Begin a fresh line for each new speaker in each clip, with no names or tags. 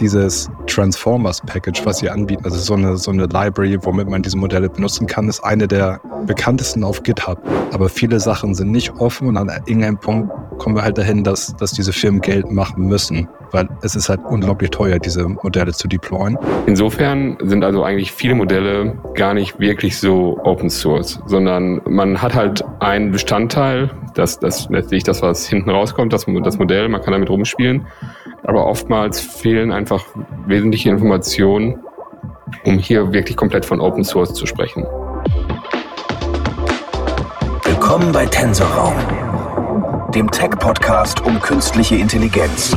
Dieses Transformers Package, was sie anbieten, also so eine, so eine Library, womit man diese Modelle benutzen kann, ist eine der bekanntesten auf GitHub. Aber viele Sachen sind nicht offen und an irgendeinem Punkt kommen wir halt dahin, dass, dass diese Firmen Geld machen müssen, weil es ist halt unglaublich teuer, diese Modelle zu deployen.
Insofern sind also eigentlich viele Modelle gar nicht wirklich so Open Source, sondern man hat halt einen Bestandteil, das, das letztlich das, was hinten rauskommt, das, das Modell, man kann damit rumspielen, aber oftmals fehlen einfach wesentliche Informationen, um hier wirklich komplett von Open Source zu sprechen.
Willkommen bei Tensorraum, dem Tech-Podcast um künstliche Intelligenz.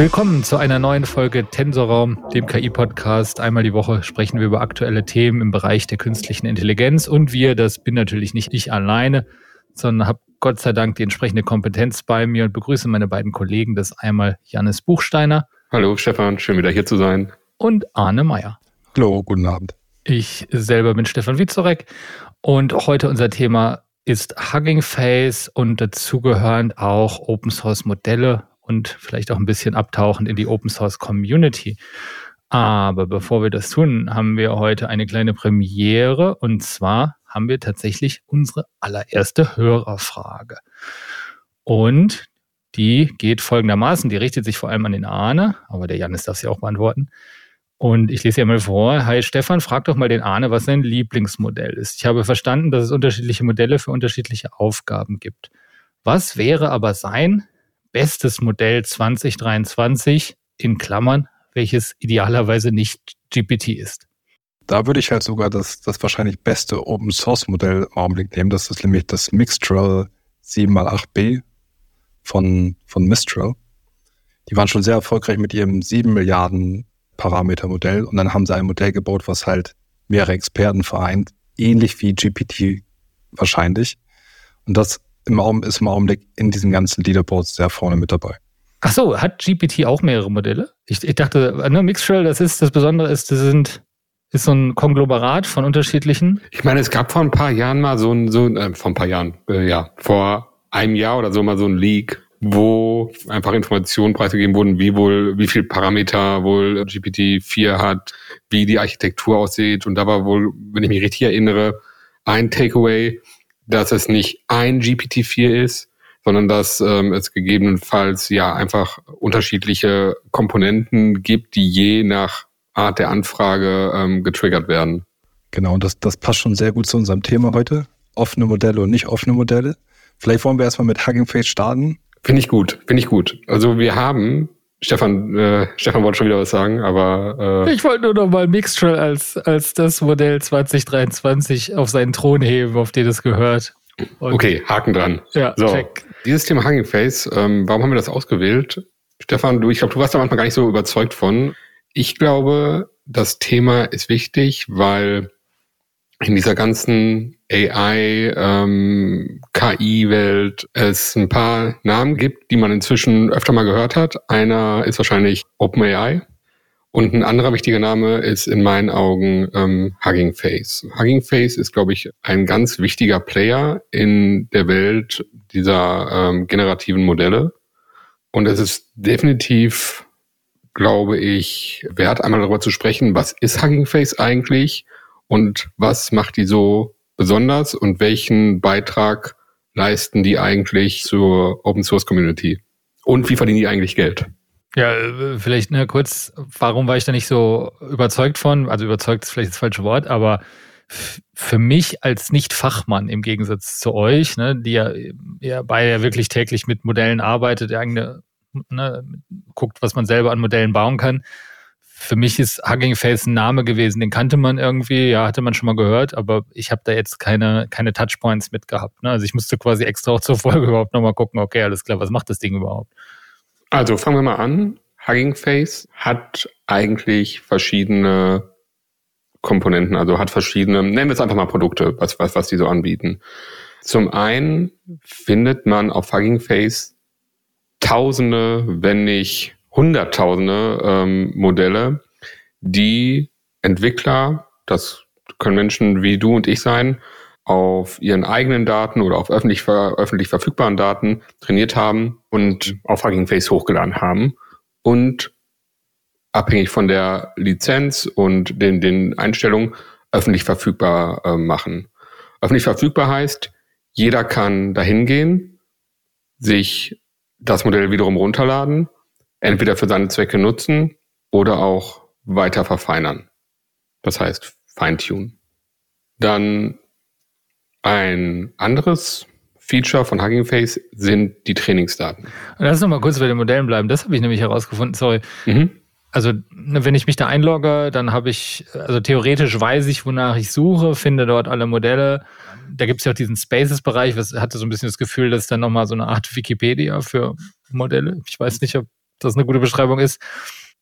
Willkommen zu einer neuen Folge Tensorraum, dem KI-Podcast. Einmal die Woche sprechen wir über aktuelle Themen im Bereich der künstlichen Intelligenz. Und wir, das bin natürlich nicht ich alleine, sondern habe Gott sei Dank die entsprechende Kompetenz bei mir und begrüße meine beiden Kollegen. Das einmal Janis Buchsteiner.
Hallo Stefan, schön wieder hier zu sein.
Und Arne Meyer.
Hallo, guten Abend.
Ich selber bin Stefan Wiezorek und heute unser Thema ist Hugging Face und dazugehörend auch Open Source Modelle und vielleicht auch ein bisschen abtauchend in die Open Source Community. Aber bevor wir das tun, haben wir heute eine kleine Premiere und zwar haben wir tatsächlich unsere allererste Hörerfrage. Und die geht folgendermaßen, die richtet sich vor allem an den Arne, aber der Janis darf sie auch beantworten. Und ich lese ja mal vor. Hi Stefan, frag doch mal den Arne, was sein Lieblingsmodell ist. Ich habe verstanden, dass es unterschiedliche Modelle für unterschiedliche Aufgaben gibt. Was wäre aber sein bestes Modell 2023 in Klammern, welches idealerweise nicht GPT ist.
Da würde ich halt sogar das, das wahrscheinlich beste Open Source Modell im Augenblick nehmen. Das ist nämlich das Mixtral 7x8b von, von Mistral. Die waren schon sehr erfolgreich mit ihrem 7 Milliarden Parameter Modell und dann haben sie ein Modell gebaut, was halt mehrere Experten vereint, ähnlich wie GPT wahrscheinlich. Und das im Augenblick, ist im Augenblick in diesen ganzen Leaderboards sehr vorne mit dabei.
Ach so, hat GPT auch mehrere Modelle? Ich, ich dachte, ne, Mixtrail, das ist das Besondere ist, das sind ist so ein Konglomerat von unterschiedlichen.
Ich meine, es gab vor ein paar Jahren mal so ein, so ein äh, vor ein paar Jahren, äh, ja, vor einem Jahr oder so mal so ein Leak, wo einfach Informationen preisgegeben wurden, wie wohl, wie viel Parameter wohl GPT-4 hat, wie die Architektur aussieht. Und da war wohl, wenn ich mich richtig erinnere, ein Takeaway, dass es nicht ein GPT-4 ist, sondern dass ähm, es gegebenenfalls ja einfach unterschiedliche Komponenten gibt, die je nach Art der Anfrage ähm, getriggert werden.
Genau, und das, das passt schon sehr gut zu unserem Thema heute. Offene Modelle und nicht offene Modelle. Vielleicht wollen wir erstmal mit Hugging Face starten.
Finde ich gut, finde ich gut. Also wir haben Stefan, äh, Stefan wollte schon wieder was sagen, aber
äh ich wollte nur noch mal Mixtrail als als das Modell 2023 auf seinen Thron heben, auf den es gehört.
Und okay, Haken dran. Ja, so. check. Dieses Thema Hugging Face, ähm, warum haben wir das ausgewählt? Stefan, du, ich glaube, du warst da manchmal gar nicht so überzeugt von. Ich glaube, das Thema ist wichtig, weil in dieser ganzen AI, ähm, KI-Welt es ein paar Namen gibt, die man inzwischen öfter mal gehört hat. Einer ist wahrscheinlich OpenAI und ein anderer wichtiger Name ist in meinen Augen ähm, Hugging Face. Hugging Face ist, glaube ich, ein ganz wichtiger Player in der Welt dieser ähm, generativen Modelle. Und es ist definitiv, glaube ich, wert, einmal darüber zu sprechen, was ist Hugging Face eigentlich? und was macht die so besonders und welchen Beitrag leisten die eigentlich zur Open Source Community? Und wie verdienen die eigentlich Geld?
Ja, vielleicht ne, kurz, warum war ich da nicht so überzeugt von? Also überzeugt ist vielleicht das falsche Wort, aber für mich als Nicht-Fachmann im Gegensatz zu euch, ne, die ja, ja beide ja wirklich täglich mit Modellen arbeitet, der eigene, ne, guckt, was man selber an Modellen bauen kann, für mich ist Hugging Face ein Name gewesen, den kannte man irgendwie, ja, hatte man schon mal gehört, aber ich habe da jetzt keine, keine Touchpoints mit gehabt. Ne? Also ich musste quasi extra auch zur Folge überhaupt nochmal gucken, okay, alles klar, was macht das Ding überhaupt?
Also fangen wir mal an. Hugging Face hat eigentlich verschiedene Komponenten, also hat verschiedene, nennen wir es einfach mal Produkte, was, was, was die so anbieten. Zum einen findet man auf Hugging Face Tausende, wenn nicht Hunderttausende ähm, Modelle, die Entwickler, das können Menschen wie du und ich sein, auf ihren eigenen Daten oder auf öffentlich, öffentlich verfügbaren Daten trainiert haben und auf Hugging Face hochgeladen haben und abhängig von der Lizenz und den, den Einstellungen öffentlich verfügbar äh, machen. Öffentlich verfügbar heißt, jeder kann dahin gehen, sich das Modell wiederum runterladen, entweder für seine Zwecke nutzen oder auch weiter verfeinern. Das heißt Feintunen. Dann ein anderes Feature von Hugging Face sind die Trainingsdaten.
Lass uns mal kurz bei den Modellen bleiben. Das habe ich nämlich herausgefunden. Sorry. Mhm. Also, ne, wenn ich mich da einlogge, dann habe ich, also theoretisch weiß ich, wonach ich suche, finde dort alle Modelle. Da gibt es ja auch diesen Spaces-Bereich, was hatte so ein bisschen das Gefühl, dass dann nochmal so eine Art Wikipedia für Modelle. Ich weiß nicht, ob das eine gute Beschreibung ist.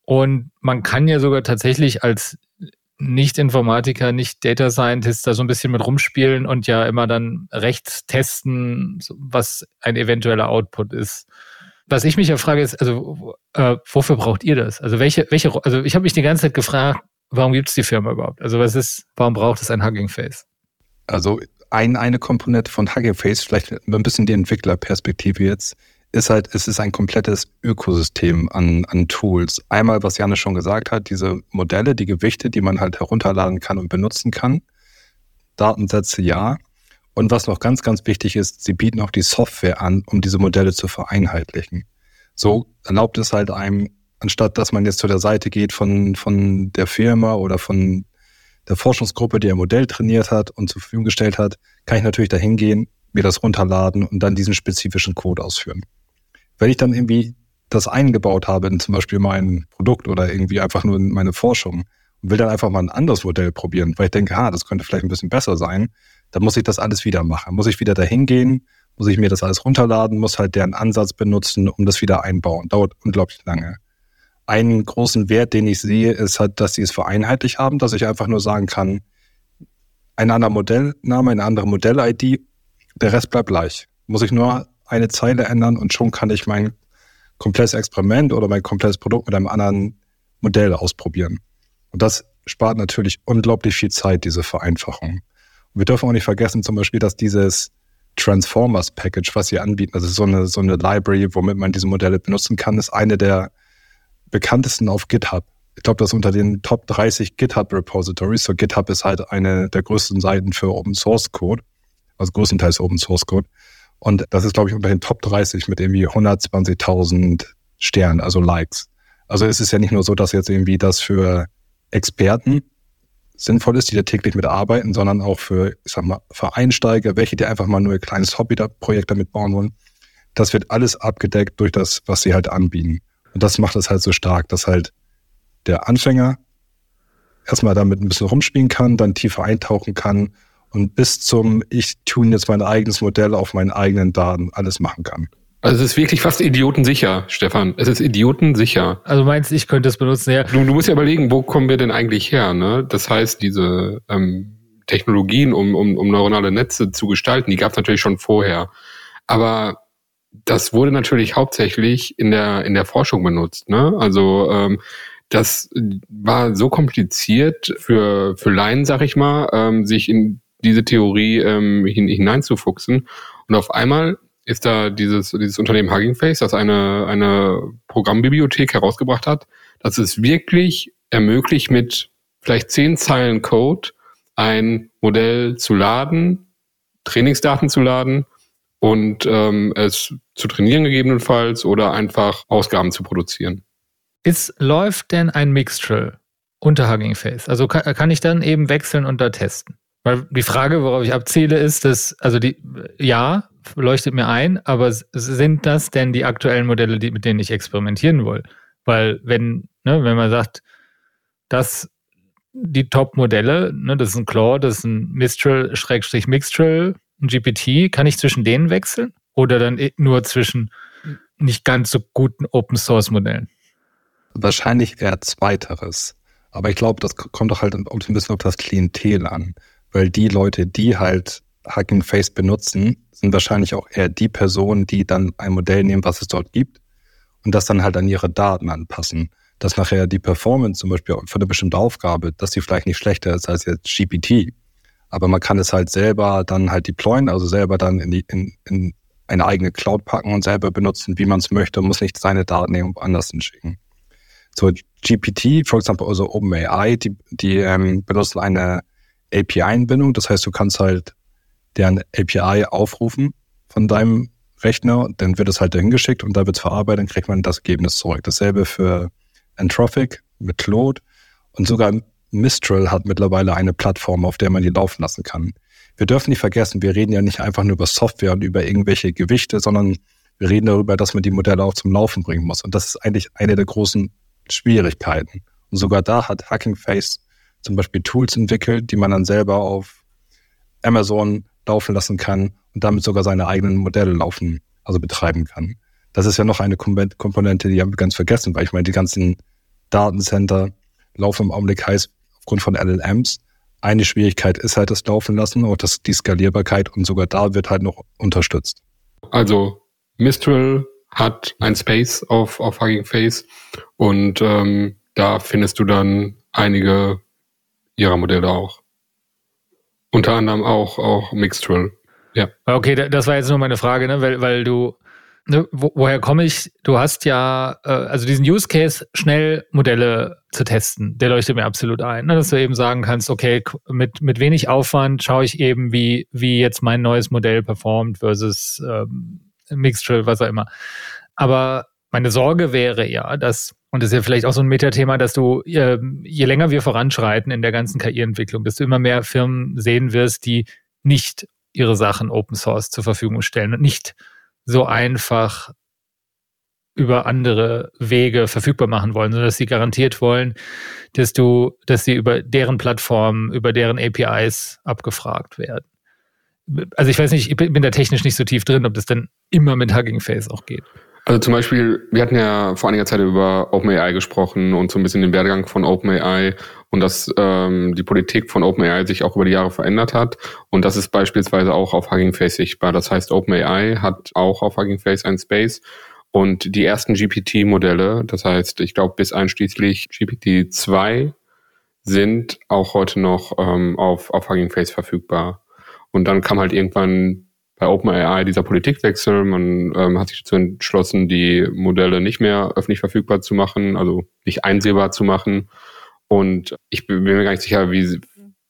Und man kann ja sogar tatsächlich als nicht-Informatiker, nicht Data Scientist da so ein bisschen mit rumspielen und ja immer dann rechts testen, was ein eventueller Output ist. Was ich mich ja frage ist, also äh, wofür braucht ihr das? Also welche, welche, also ich habe mich die ganze Zeit gefragt, warum gibt es die Firma überhaupt? Also was ist, warum braucht es ein Hugging Face?
Also ein, eine Komponente von Hugging Face, vielleicht ein bisschen die Entwicklerperspektive jetzt, ist halt, es ist ein komplettes Ökosystem an, an Tools. Einmal, was Janne schon gesagt hat, diese Modelle, die Gewichte, die man halt herunterladen kann und benutzen kann. Datensätze ja. Und was noch ganz, ganz wichtig ist, sie bieten auch die Software an, um diese Modelle zu vereinheitlichen. So erlaubt es halt einem, anstatt dass man jetzt zu der Seite geht von, von der Firma oder von der Forschungsgruppe, die ein Modell trainiert hat und zur Verfügung gestellt hat, kann ich natürlich dahin gehen, mir das runterladen und dann diesen spezifischen Code ausführen. Wenn ich dann irgendwie das eingebaut habe in zum Beispiel mein Produkt oder irgendwie einfach nur in meine Forschung und will dann einfach mal ein anderes Modell probieren, weil ich denke, ha, das könnte vielleicht ein bisschen besser sein, dann muss ich das alles wieder machen. Muss ich wieder dahin gehen, muss ich mir das alles runterladen, muss halt deren Ansatz benutzen, um das wieder einbauen. Dauert unglaublich lange. Einen großen Wert, den ich sehe, ist halt, dass sie es vereinheitlich haben, dass ich einfach nur sagen kann, ein anderer Modellname, eine andere Modell-ID, der Rest bleibt gleich. Muss ich nur eine Zeile ändern und schon kann ich mein komplettes Experiment oder mein komplettes Produkt mit einem anderen Modell ausprobieren. Und das spart natürlich unglaublich viel Zeit, diese Vereinfachung. Und wir dürfen auch nicht vergessen, zum Beispiel, dass dieses Transformers Package, was sie anbieten, also so eine, so eine Library, womit man diese Modelle benutzen kann, ist eine der bekanntesten auf GitHub. Ich glaube, das ist unter den Top 30 GitHub Repositories. So GitHub ist halt eine der größten Seiten für Open Source Code, also größtenteils Open Source Code. Und das ist, glaube ich, unter den Top 30 mit irgendwie 120.000 Sternen, also Likes. Also es ist ja nicht nur so, dass jetzt irgendwie das für Experten sinnvoll ist, die da täglich mitarbeiten, sondern auch für, ich sag mal, für Einsteiger, welche die einfach mal nur ein kleines Hobbyprojekt damit bauen wollen. Das wird alles abgedeckt durch das, was sie halt anbieten. Und das macht es halt so stark, dass halt der Anfänger erstmal damit ein bisschen rumspielen kann, dann tiefer eintauchen kann und bis zum ich tune jetzt mein eigenes Modell auf meinen eigenen Daten alles machen kann.
Also es ist wirklich fast idiotensicher, Stefan. Es ist idiotensicher.
Also meinst ich könnte es benutzen, ja.
Du, du musst ja überlegen, wo kommen wir denn eigentlich her? Ne? Das heißt, diese ähm, Technologien, um, um, um neuronale Netze zu gestalten, die gab es natürlich schon vorher. Aber das wurde natürlich hauptsächlich in der, in der Forschung benutzt. Ne? Also ähm, das war so kompliziert für, für Laien, sag ich mal, ähm, sich in diese Theorie ähm, hin, hineinzufuchsen. Und auf einmal ist da dieses, dieses Unternehmen Hugging Face, das eine, eine Programmbibliothek herausgebracht hat, dass es wirklich ermöglicht, mit vielleicht zehn Zeilen Code ein Modell zu laden, Trainingsdaten zu laden und ähm, es zu trainieren gegebenenfalls oder einfach Ausgaben zu produzieren.
Ist, läuft denn ein Mixtral unter Hugging Face? Also kann, kann ich dann eben wechseln und da testen? Weil die Frage, worauf ich abziele, ist, dass, also die, ja, leuchtet mir ein, aber sind das denn die aktuellen Modelle, die, mit denen ich experimentieren will? Weil wenn, ne, wenn man sagt, dass die Top-Modelle, ne, das ist ein Claw, das ist ein Mistral, Schrägstrich Mixtral, ein GPT, kann ich zwischen denen wechseln? Oder dann nur zwischen nicht ganz so guten Open-Source-Modellen?
Wahrscheinlich eher zweiteres. Aber ich glaube, das kommt doch halt ein bisschen auf das Klientel an weil die Leute, die halt Hugging Face benutzen, sind wahrscheinlich auch eher die Personen, die dann ein Modell nehmen, was es dort gibt und das dann halt an ihre Daten anpassen. Dass nachher die Performance zum Beispiel für eine bestimmte Aufgabe, dass die vielleicht nicht schlechter ist als jetzt GPT, aber man kann es halt selber dann halt deployen, also selber dann in, die, in, in eine eigene Cloud packen und selber benutzen, wie man es möchte, muss nicht seine Daten irgendwo anders hinschicken. So GPT, for example, also OpenAI, die, die ähm, benutzen eine API-Einbindung. Das heißt, du kannst halt deren API aufrufen von deinem Rechner, dann wird es halt dahin geschickt und da wird es verarbeitet, dann kriegt man das Ergebnis zurück. Dasselbe für Anthropic mit Claude und sogar Mistral hat mittlerweile eine Plattform, auf der man die laufen lassen kann. Wir dürfen nicht vergessen, wir reden ja nicht einfach nur über Software und über irgendwelche Gewichte, sondern wir reden darüber, dass man die Modelle auch zum Laufen bringen muss. Und das ist eigentlich eine der großen Schwierigkeiten. Und sogar da hat Hacking Face zum Beispiel Tools entwickelt, die man dann selber auf Amazon laufen lassen kann und damit sogar seine eigenen Modelle laufen, also betreiben kann. Das ist ja noch eine Komponente, die haben wir ganz vergessen, weil ich meine, die ganzen Datencenter laufen im Augenblick heiß aufgrund von LLMs. Eine Schwierigkeit ist halt das Laufen lassen und das, die Skalierbarkeit und sogar da wird halt noch unterstützt.
Also Mistral hat ein Space auf, auf Hugging Face und ähm, da findest du dann einige ihrer Modelle auch. Unter anderem auch, auch Mixtral. Ja.
Okay, das war jetzt nur meine Frage, ne? weil, weil du, ne, wo, woher komme ich? Du hast ja, äh, also diesen Use Case, schnell Modelle zu testen, der leuchtet mir absolut ein. Ne? Dass du eben sagen kannst, okay, mit, mit wenig Aufwand schaue ich eben, wie, wie jetzt mein neues Modell performt versus ähm, Mixtral, was auch immer. Aber meine Sorge wäre ja, dass, und das ist ja vielleicht auch so ein Metathema, dass du, äh, je länger wir voranschreiten in der ganzen KI-Entwicklung, dass du immer mehr Firmen sehen wirst, die nicht ihre Sachen Open Source zur Verfügung stellen und nicht so einfach über andere Wege verfügbar machen wollen, sondern dass sie garantiert wollen, dass du, dass sie über deren Plattformen, über deren APIs abgefragt werden. Also ich weiß nicht, ich bin da technisch nicht so tief drin, ob das dann immer mit Hugging Face auch geht.
Also zum Beispiel, wir hatten ja vor einiger Zeit über OpenAI gesprochen und so ein bisschen den Werdegang von OpenAI und dass ähm, die Politik von OpenAI sich auch über die Jahre verändert hat. Und das ist beispielsweise auch auf Hugging Face sichtbar. Das heißt, OpenAI hat auch auf Hugging Face ein Space und die ersten GPT-Modelle, das heißt, ich glaube bis einschließlich GPT-2 sind auch heute noch ähm, auf, auf Hugging Face verfügbar. Und dann kam halt irgendwann bei OpenAI dieser Politikwechsel. Man ähm, hat sich dazu entschlossen, die Modelle nicht mehr öffentlich verfügbar zu machen, also nicht einsehbar zu machen. Und ich bin mir gar nicht sicher, wie,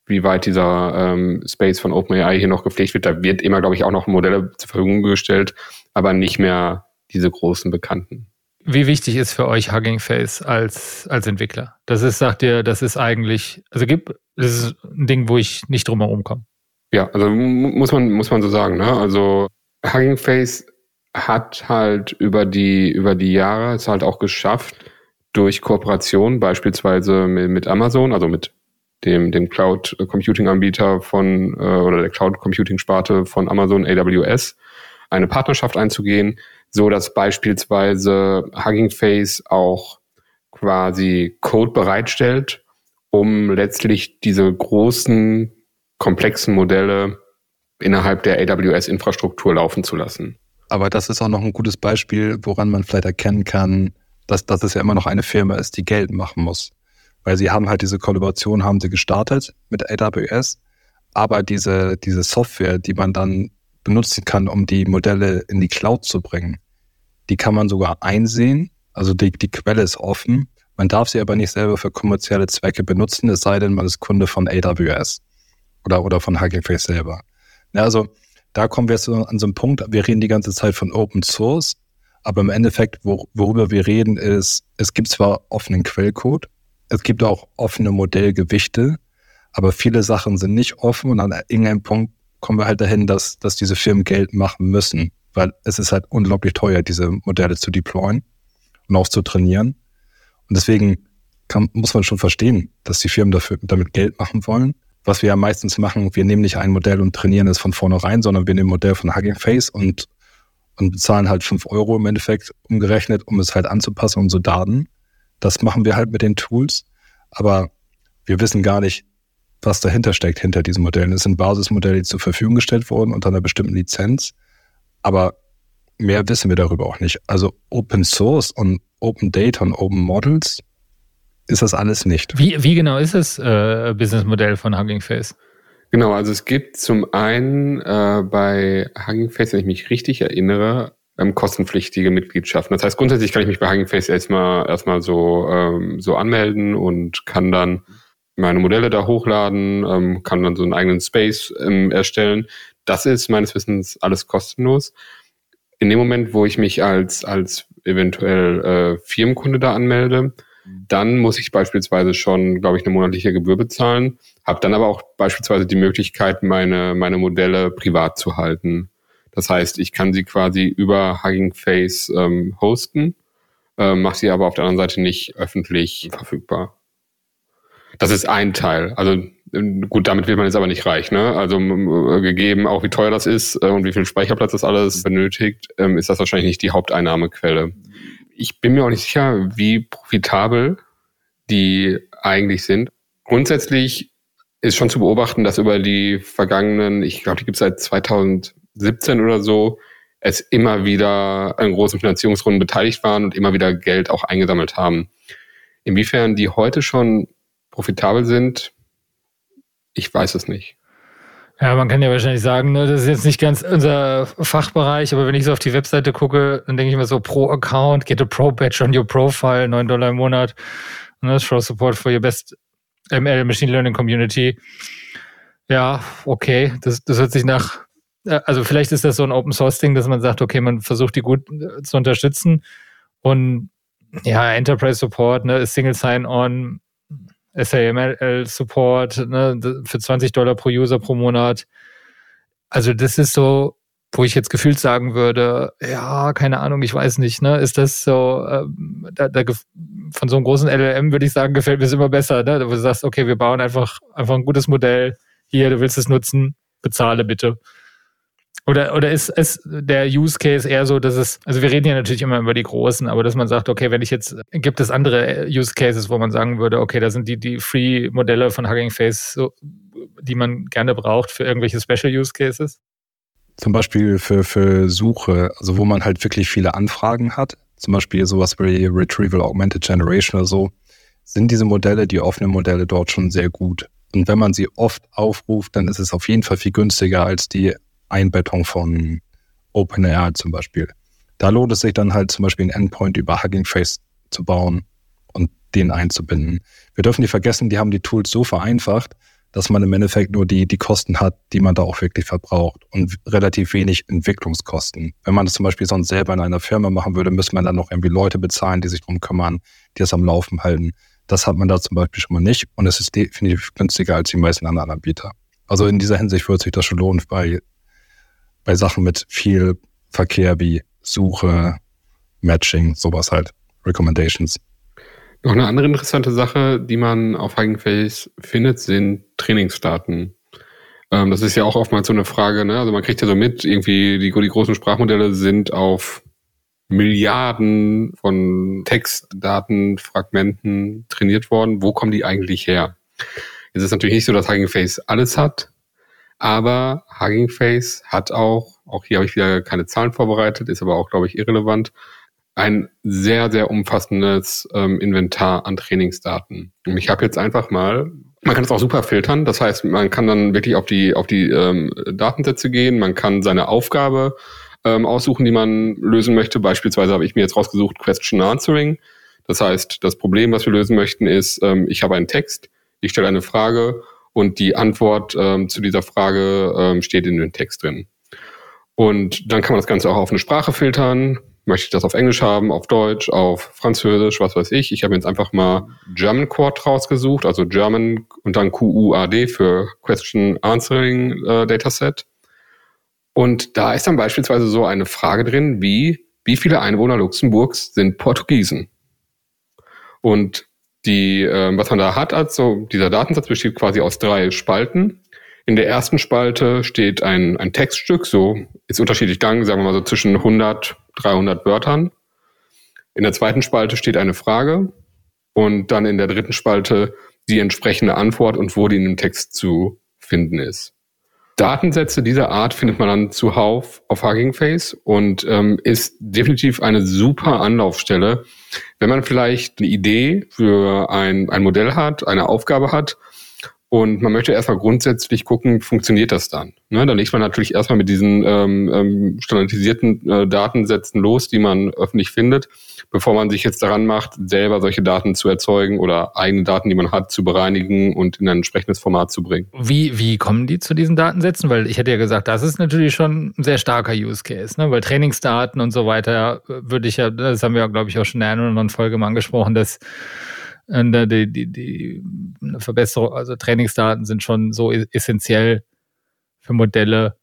wie weit dieser ähm, Space von OpenAI hier noch gepflegt wird. Da wird immer, glaube ich, auch noch Modelle zur Verfügung gestellt, aber nicht mehr diese großen bekannten.
Wie wichtig ist für euch Hugging Face als, als Entwickler? Das ist, sagt ihr, das ist eigentlich, also gibt, das ist ein Ding, wo ich nicht drum herum komme.
Ja, also muss man, muss man so sagen, ne? Also Hugging Face hat halt über die, über die Jahre es halt auch geschafft, durch Kooperation, beispielsweise mit, Amazon, also mit dem, dem Cloud Computing Anbieter von, äh, oder der Cloud Computing Sparte von Amazon AWS, eine Partnerschaft einzugehen, so dass beispielsweise Hugging Face auch quasi Code bereitstellt, um letztlich diese großen komplexen Modelle innerhalb der AWS-Infrastruktur laufen zu lassen.
Aber das ist auch noch ein gutes Beispiel, woran man vielleicht erkennen kann, dass, dass es ja immer noch eine Firma ist, die Geld machen muss. Weil sie haben halt diese Kollaboration, haben sie gestartet mit AWS, aber diese, diese Software, die man dann benutzen kann, um die Modelle in die Cloud zu bringen, die kann man sogar einsehen. Also die, die Quelle ist offen. Man darf sie aber nicht selber für kommerzielle Zwecke benutzen, es sei denn, man ist Kunde von AWS oder, oder von Face selber. Ja, also da kommen wir jetzt an so einen Punkt, wir reden die ganze Zeit von Open Source, aber im Endeffekt, wo, worüber wir reden, ist, es gibt zwar offenen Quellcode, es gibt auch offene Modellgewichte, aber viele Sachen sind nicht offen und an irgendeinem Punkt kommen wir halt dahin, dass, dass diese Firmen Geld machen müssen, weil es ist halt unglaublich teuer, diese Modelle zu deployen und auch zu trainieren. Und deswegen kann, muss man schon verstehen, dass die Firmen dafür, damit Geld machen wollen was wir ja meistens machen, wir nehmen nicht ein Modell und trainieren es von vornherein, sondern wir nehmen ein Modell von Hugging Face und, und bezahlen halt fünf Euro im Endeffekt umgerechnet, um es halt anzupassen, unsere Daten. Das machen wir halt mit den Tools, aber wir wissen gar nicht, was dahinter steckt, hinter diesen Modellen. Es sind Basismodelle, die zur Verfügung gestellt wurden unter einer bestimmten Lizenz, aber mehr wissen wir darüber auch nicht. Also Open Source und Open Data und Open Models ist das alles nicht.
Wie, wie genau ist das äh, Businessmodell von Hugging Face?
Genau, also es gibt zum einen äh, bei Hugging Face, wenn ich mich richtig erinnere, ähm, kostenpflichtige Mitgliedschaften. Das heißt, grundsätzlich kann ich mich bei Hugging Face erstmal erstmal so ähm, so anmelden und kann dann meine Modelle da hochladen, ähm, kann dann so einen eigenen Space ähm, erstellen. Das ist meines Wissens alles kostenlos. In dem Moment, wo ich mich als als eventuell äh, Firmenkunde da anmelde, dann muss ich beispielsweise schon, glaube ich, eine monatliche Gebühr bezahlen, habe dann aber auch beispielsweise die Möglichkeit, meine, meine Modelle privat zu halten. Das heißt, ich kann sie quasi über Hugging Face ähm, hosten, äh, mache sie aber auf der anderen Seite nicht öffentlich verfügbar. Das ist ein Teil. Also gut, damit wird man jetzt aber nicht reich. Ne? Also gegeben auch wie teuer das ist äh, und wie viel Speicherplatz das alles benötigt, ähm, ist das wahrscheinlich nicht die Haupteinnahmequelle ich bin mir auch nicht sicher, wie profitabel die eigentlich sind. Grundsätzlich ist schon zu beobachten, dass über die vergangenen, ich glaube, die gibt es seit 2017 oder so, es immer wieder an großen Finanzierungsrunden beteiligt waren und immer wieder Geld auch eingesammelt haben. Inwiefern die heute schon profitabel sind, ich weiß es nicht.
Ja, man kann ja wahrscheinlich sagen, ne, das ist jetzt nicht ganz unser Fachbereich, aber wenn ich so auf die Webseite gucke, dann denke ich mir so, pro Account, get a Pro Badge on your profile, 9 Dollar im Monat, ne, Show Support for your best ML Machine Learning Community. Ja, okay, das, das hört sich nach, äh, also vielleicht ist das so ein Open Source Ding, dass man sagt, okay, man versucht die gut äh, zu unterstützen und ja, Enterprise Support, ne, Single Sign-On, SAML-Support ne, für 20 Dollar pro User pro Monat. Also das ist so, wo ich jetzt gefühlt sagen würde, ja, keine Ahnung, ich weiß nicht, ne? Ist das so, ähm, da, da, von so einem großen LLM würde ich sagen, gefällt mir es immer besser, ne? Wo du sagst, okay, wir bauen einfach, einfach ein gutes Modell, hier, du willst es nutzen, bezahle bitte. Oder, oder ist, ist der Use Case eher so, dass es, also wir reden ja natürlich immer über die Großen, aber dass man sagt, okay, wenn ich jetzt, gibt es andere Use Cases, wo man sagen würde, okay, da sind die, die Free-Modelle von Hugging Face, so, die man gerne braucht für irgendwelche Special Use Cases?
Zum Beispiel für, für Suche, also wo man halt wirklich viele Anfragen hat, zum Beispiel sowas wie Retrieval Augmented Generation oder so, sind diese Modelle, die offenen Modelle dort schon sehr gut. Und wenn man sie oft aufruft, dann ist es auf jeden Fall viel günstiger als die Einbettung von OpenAI zum Beispiel. Da lohnt es sich dann halt zum Beispiel einen Endpoint über Hugging Face zu bauen und den einzubinden. Wir dürfen nicht vergessen, die haben die Tools so vereinfacht, dass man im Endeffekt nur die, die Kosten hat, die man da auch wirklich verbraucht und relativ wenig Entwicklungskosten. Wenn man das zum Beispiel sonst selber in einer Firma machen würde, müsste man dann noch irgendwie Leute bezahlen, die sich drum kümmern, die das am Laufen halten. Das hat man da zum Beispiel schon mal nicht und es ist definitiv günstiger als die meisten anderen Anbieter. Also in dieser Hinsicht würde sich das schon lohnen, bei bei Sachen mit viel Verkehr wie Suche, Matching, sowas halt, Recommendations.
Noch eine andere interessante Sache, die man auf Hugging Face findet, sind Trainingsdaten. Ähm, das ist ja auch oftmals so eine Frage, ne? Also man kriegt ja so mit, irgendwie die, die großen Sprachmodelle sind auf Milliarden von Textdatenfragmenten trainiert worden. Wo kommen die eigentlich her? Es ist natürlich nicht so, dass Hugging Face alles hat, aber Hugging Face hat auch, auch hier habe ich wieder keine Zahlen vorbereitet, ist aber auch, glaube ich, irrelevant, ein sehr, sehr umfassendes ähm, Inventar an Trainingsdaten. Und ich habe jetzt einfach mal, man kann es auch super filtern, das heißt, man kann dann wirklich auf die, auf die ähm, Datensätze gehen, man kann seine Aufgabe ähm, aussuchen, die man lösen möchte. Beispielsweise habe ich mir jetzt rausgesucht Question Answering. Das heißt, das Problem, was wir lösen möchten, ist, ähm, ich habe einen Text, ich stelle eine Frage und die Antwort ähm, zu dieser Frage ähm, steht in dem Text drin. Und dann kann man das Ganze auch auf eine Sprache filtern. Möchte ich das auf Englisch haben, auf Deutsch, auf Französisch, was weiß ich. Ich habe jetzt einfach mal German Quad rausgesucht, also German und dann QUAD für Question Answering äh, Dataset. Und da ist dann beispielsweise so eine Frage drin wie, wie viele Einwohner Luxemburgs sind Portugiesen? Und die, äh, was man da hat, also dieser Datensatz besteht quasi aus drei Spalten. In der ersten Spalte steht ein, ein Textstück, so ist unterschiedlich lang, sagen wir mal so zwischen 100, 300 Wörtern. In der zweiten Spalte steht eine Frage und dann in der dritten Spalte die entsprechende Antwort und wo die in dem Text zu finden ist. Datensätze dieser Art findet man dann zuhauf auf Hugging Face und ähm, ist definitiv eine super Anlaufstelle, wenn man vielleicht eine Idee für ein, ein Modell hat, eine Aufgabe hat Und man möchte erstmal grundsätzlich gucken, funktioniert das dann? Ne, dann legt man natürlich erstmal mit diesen ähm, ähm, standardisierten äh, Datensätzen los, die man öffentlich findet, bevor man sich jetzt daran macht, selber solche Daten zu erzeugen oder eigene Daten, die man hat, zu bereinigen und in ein entsprechendes Format zu bringen.
Wie, wie kommen die zu diesen Datensätzen? Weil ich hätte ja gesagt, das ist natürlich schon ein sehr starker Use Case, ne? weil Trainingsdaten und so weiter würde ich ja, das haben wir, glaube ich, auch schon in oder anderen Folge mal angesprochen, dass äh, die, die, die Verbesserung, also Trainingsdaten sind schon so essentiell für Modelle,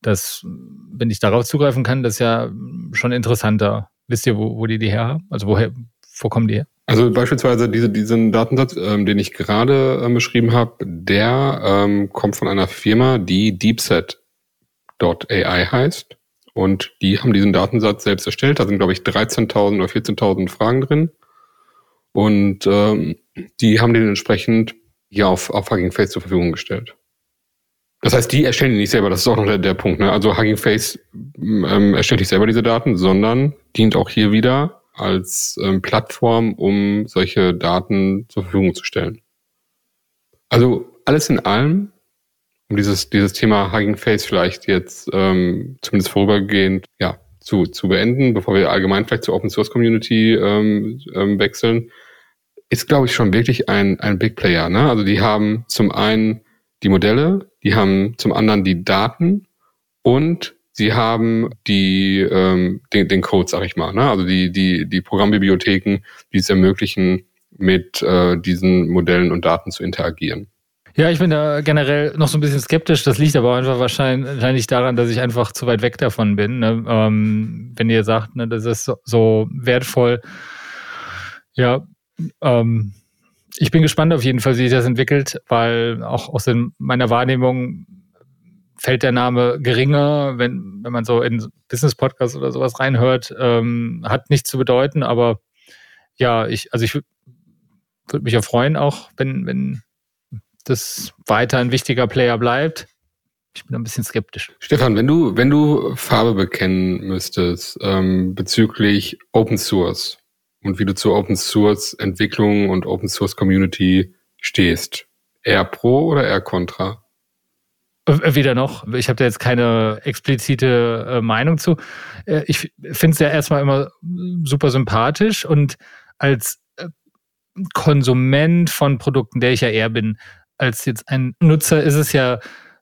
dass, wenn ich darauf zugreifen kann, das ja schon interessanter. Wisst ihr, wo, wo die die her haben? Also woher, wo kommen die her?
Also beispielsweise diese, diesen Datensatz, ähm, den ich gerade ähm, beschrieben habe, der ähm, kommt von einer Firma, die Deepset.ai heißt. Und die haben diesen Datensatz selbst erstellt. Da sind, glaube ich, 13.000 oder 14.000 Fragen drin. Und ähm, die haben den entsprechend hier auf, auf Hugging Face zur Verfügung gestellt. Das heißt, die erstellen die nicht selber, das ist auch noch der, der Punkt. Ne? Also Hugging Face ähm, erstellt nicht selber diese Daten, sondern dient auch hier wieder als ähm, Plattform, um solche Daten zur Verfügung zu stellen. Also alles in allem, um dieses, dieses Thema Hugging Face vielleicht jetzt ähm, zumindest vorübergehend ja, zu, zu beenden, bevor wir allgemein vielleicht zur Open Source Community ähm, ähm, wechseln, ist, glaube ich, schon wirklich ein, ein Big Player. Ne? Also die haben zum einen die Modelle, die haben zum anderen die Daten und sie haben die ähm, den, den Code, sag ich mal. Ne? Also die, die, die Programmbibliotheken, die es ermöglichen, mit äh, diesen Modellen und Daten zu interagieren.
Ja, ich bin da generell noch so ein bisschen skeptisch. Das liegt aber einfach wahrscheinlich daran, dass ich einfach zu weit weg davon bin. Ne? Ähm, wenn ihr sagt, ne, das ist so, so wertvoll. Ja, ähm, ich bin gespannt auf jeden Fall, wie sich das entwickelt, weil auch aus meiner Wahrnehmung fällt der Name geringer, wenn, wenn man so in Business-Podcasts oder sowas reinhört, ähm, hat nichts zu bedeuten, aber ja, ich, also ich würde mich ja freuen, auch wenn, wenn das weiter ein wichtiger Player bleibt. Ich bin ein bisschen skeptisch.
Stefan, wenn du, wenn du Farbe bekennen müsstest ähm, bezüglich Open Source, und wie du zur Open Source Entwicklung und Open Source Community stehst. Eher pro oder eher contra?
Äh, weder noch. Ich habe da jetzt keine explizite äh, Meinung zu. Äh, ich finde es ja erstmal immer super sympathisch und als äh, Konsument von Produkten, der ich ja eher bin, als jetzt ein Nutzer ist es ja,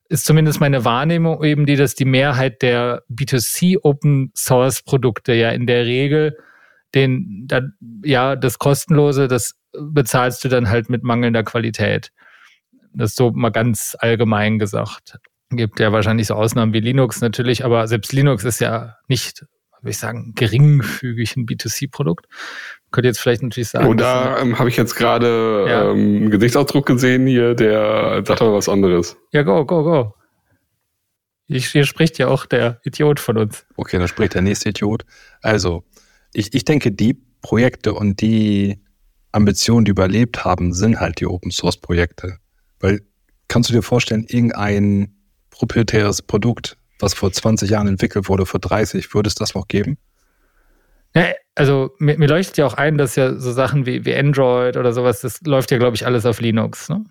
ist zumindest meine Wahrnehmung eben die, dass die Mehrheit der B2C Open Source Produkte ja in der Regel den, dann, ja, das Kostenlose, das bezahlst du dann halt mit mangelnder Qualität. Das ist so mal ganz allgemein gesagt. Gibt ja wahrscheinlich so Ausnahmen wie Linux natürlich, aber selbst Linux ist ja nicht, würde ich sagen, geringfügig ein B2C-Produkt. Könnt ihr jetzt vielleicht natürlich sagen.
Und da ähm, habe ich jetzt gerade ja. ähm, einen Gesichtsausdruck gesehen hier, der sagt aber was anderes.
Ja, go, go, go. Hier spricht ja auch der Idiot von uns.
Okay, dann spricht der nächste Idiot. Also, ich, ich denke, die Projekte und die Ambitionen, die überlebt haben, sind halt die Open Source Projekte. Weil kannst du dir vorstellen, irgendein proprietäres Produkt, was vor 20 Jahren entwickelt wurde, vor 30, würde es das noch geben?
Ja, also mir, mir, leuchtet ja auch ein, dass ja so Sachen wie, wie Android oder sowas, das läuft ja, glaube ich, alles auf Linux. Ne?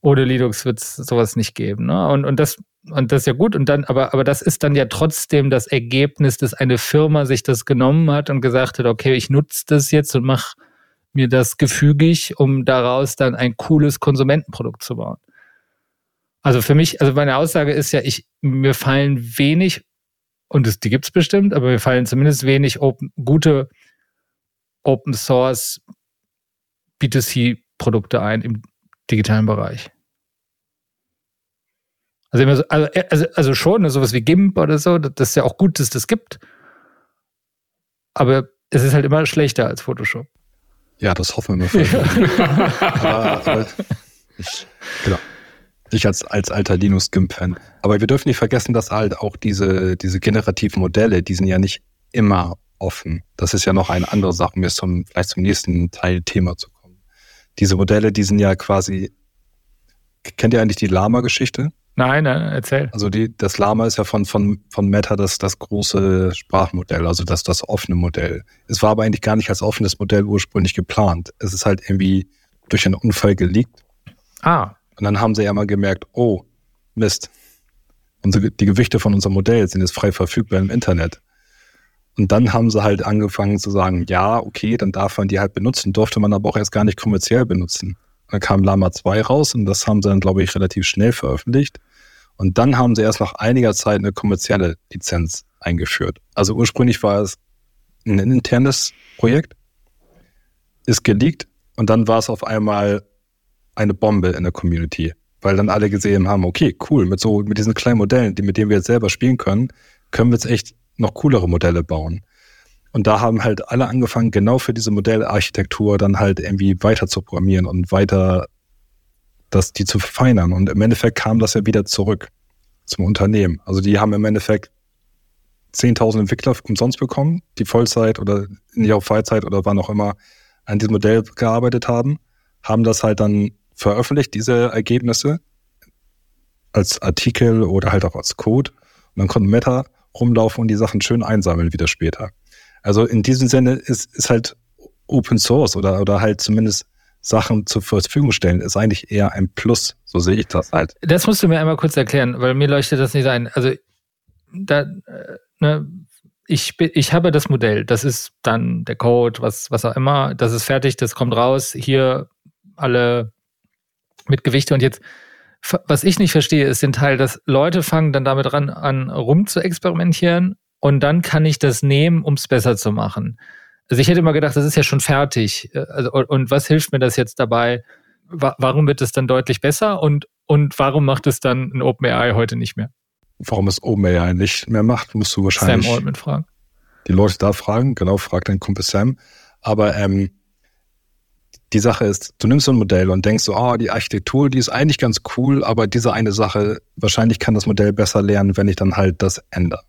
Ohne Linux wird es sowas nicht geben. Ne? Und, und das und das ist ja gut. Und dann, aber, aber das ist dann ja trotzdem das Ergebnis, dass eine Firma sich das genommen hat und gesagt hat, okay, ich nutze das jetzt und mache mir das gefügig, um daraus dann ein cooles Konsumentenprodukt zu bauen. Also für mich, also meine Aussage ist ja, ich, mir fallen wenig, und das, die gibt's bestimmt, aber mir fallen zumindest wenig open, gute Open Source B2C-Produkte ein im digitalen Bereich. Also, also, also, also schon, ne, sowas wie GIMP oder so, das ist ja auch gut, dass das gibt. Aber es ist halt immer schlechter als Photoshop.
Ja, das hoffen wir mal. aber, aber ich, genau. Ich als, als alter Linux-GIMP-Fan. Aber wir dürfen nicht vergessen, dass halt auch diese, diese generativen Modelle, die sind ja nicht immer offen. Das ist ja noch eine andere Sache, mir ist zum, vielleicht zum nächsten Teil Thema zu kommen. Diese Modelle, die sind ja quasi, kennt ihr eigentlich die Lama-Geschichte?
Nein, nein, erzähl.
Also die, das Lama ist ja von, von, von Meta das, das große Sprachmodell, also das, das offene Modell. Es war aber eigentlich gar nicht als offenes Modell ursprünglich geplant. Es ist halt irgendwie durch einen Unfall geleakt.
Ah.
Und dann haben sie ja mal gemerkt, oh, Mist, unsere, die Gewichte von unserem Modell sind jetzt frei verfügbar im Internet. Und dann haben sie halt angefangen zu sagen, ja, okay, dann darf man die halt benutzen, durfte man aber auch erst gar nicht kommerziell benutzen. Dann kam Lama 2 raus und das haben sie dann, glaube ich, relativ schnell veröffentlicht. Und dann haben sie erst nach einiger Zeit eine kommerzielle Lizenz eingeführt. Also ursprünglich war es ein internes Projekt, ist geleakt und dann war es auf einmal eine Bombe in der Community, weil dann alle gesehen haben, okay, cool, mit so, mit diesen kleinen Modellen, die, mit denen wir jetzt selber spielen können, können wir jetzt echt noch coolere Modelle bauen. Und da haben halt alle angefangen, genau für diese Modellarchitektur dann halt irgendwie weiter zu programmieren und weiter das, die zu verfeinern. Und im Endeffekt kam das ja wieder zurück zum Unternehmen. Also die haben im Endeffekt 10.000 Entwickler umsonst bekommen, die Vollzeit oder nicht auf Freizeit oder wann auch immer an diesem Modell gearbeitet haben, haben das halt dann veröffentlicht, diese Ergebnisse, als Artikel oder halt auch als Code. Und dann konnten Meta rumlaufen und die Sachen schön einsammeln wieder später. Also in diesem Sinne ist, ist halt Open Source oder, oder halt zumindest Sachen zur Verfügung stellen, ist eigentlich eher ein Plus. So sehe ich das halt.
Das musst du mir einmal kurz erklären, weil mir leuchtet das nicht ein. Also da, äh, ne, ich, ich habe das Modell, das ist dann der Code, was, was auch immer, das ist fertig, das kommt raus, hier alle mit Gewichte und jetzt, was ich nicht verstehe, ist den Teil, dass Leute fangen dann damit ran an, rum zu experimentieren und dann kann ich das nehmen, um es besser zu machen. Also ich hätte immer gedacht, das ist ja schon fertig. Äh, also, und was hilft mir das jetzt dabei? Warum wird es dann deutlich besser und, und warum macht es dann ein OpenAI heute nicht mehr?
warum es OpenAI nicht mehr macht, musst du wahrscheinlich
Sam Altman fragen.
die Leute da fragen. Genau, frag deinen Kumpel Sam. Aber ähm, die Sache ist, du nimmst so ein Modell und denkst so, oh, die Architektur, die ist eigentlich ganz cool, aber diese eine Sache, wahrscheinlich kann das Modell besser lernen, wenn ich dann halt das ändere.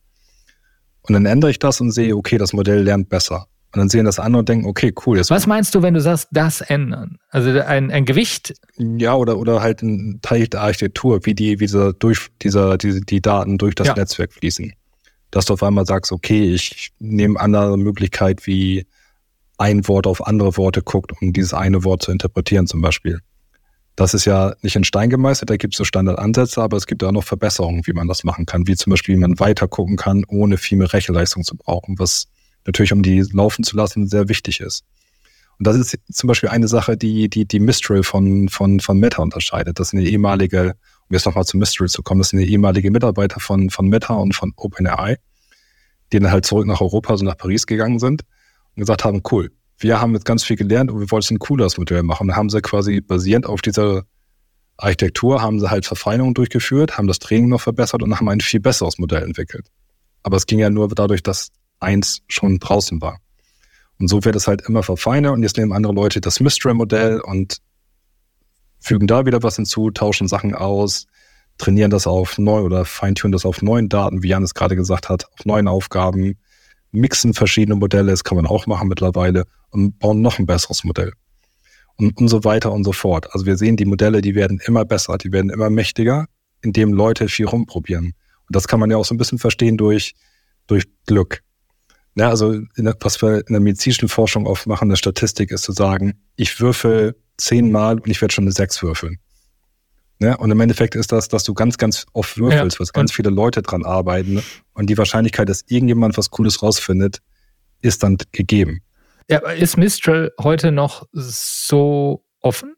Und dann ändere ich das und sehe, okay, das Modell lernt besser. Und dann sehen das andere und denken, okay, cool.
Was meinst du, wenn du sagst, das ändern? Also ein, ein Gewicht?
Ja, oder, oder halt ein Teil der Architektur, wie die, wie dieser, durch, dieser, die, die Daten durch das ja. Netzwerk fließen. Dass du auf einmal sagst, okay, ich nehme andere Möglichkeit, wie ein Wort auf andere Worte guckt, um dieses eine Wort zu interpretieren zum Beispiel. Das ist ja nicht in Stein gemeißelt, da gibt es so Standardansätze, aber es gibt auch noch Verbesserungen, wie man das machen kann, wie zum Beispiel, wie man weiter gucken kann, ohne viel mehr Rechenleistung zu brauchen, was natürlich, um die laufen zu lassen, sehr wichtig ist. Und das ist zum Beispiel eine Sache, die die, die Mistral von, von, von Meta unterscheidet. Das sind die ehemalige, um jetzt nochmal zu Mistral zu kommen, das sind die ehemalige Mitarbeiter von, von Meta und von OpenAI, die dann halt zurück nach Europa, also nach Paris gegangen sind und gesagt haben, cool, wir haben jetzt ganz viel gelernt und wir wollen ein cooles Modell machen. dann haben sie quasi basierend auf dieser Architektur, haben sie halt Verfeinerungen durchgeführt, haben das Training noch verbessert und haben ein viel besseres Modell entwickelt. Aber es ging ja nur dadurch, dass eins schon draußen war. Und so wird es halt immer verfeinert und jetzt nehmen andere Leute das Mistral-Modell und fügen da wieder was hinzu, tauschen Sachen aus, trainieren das auf neu oder feintunen das auf neuen Daten, wie Jan es gerade gesagt hat, auf neuen Aufgaben, mixen verschiedene Modelle, das kann man auch machen mittlerweile und bauen noch ein besseres Modell. Und, und so weiter und so fort. Also wir sehen, die Modelle, die werden immer besser, die werden immer mächtiger, indem Leute viel rumprobieren. Und das kann man ja auch so ein bisschen verstehen durch, durch Glück. Ja, also der, was wir in der medizinischen Forschung oft machen, eine Statistik ist zu sagen, ich würfel zehnmal und ich werde schon eine sechs würfeln. Ja, und im Endeffekt ist das, dass du ganz, ganz oft würfelst, ja. was ganz viele Leute dran arbeiten. Und die Wahrscheinlichkeit, dass irgendjemand was Cooles rausfindet, ist dann gegeben.
Ja, ist Mistral heute noch so offen?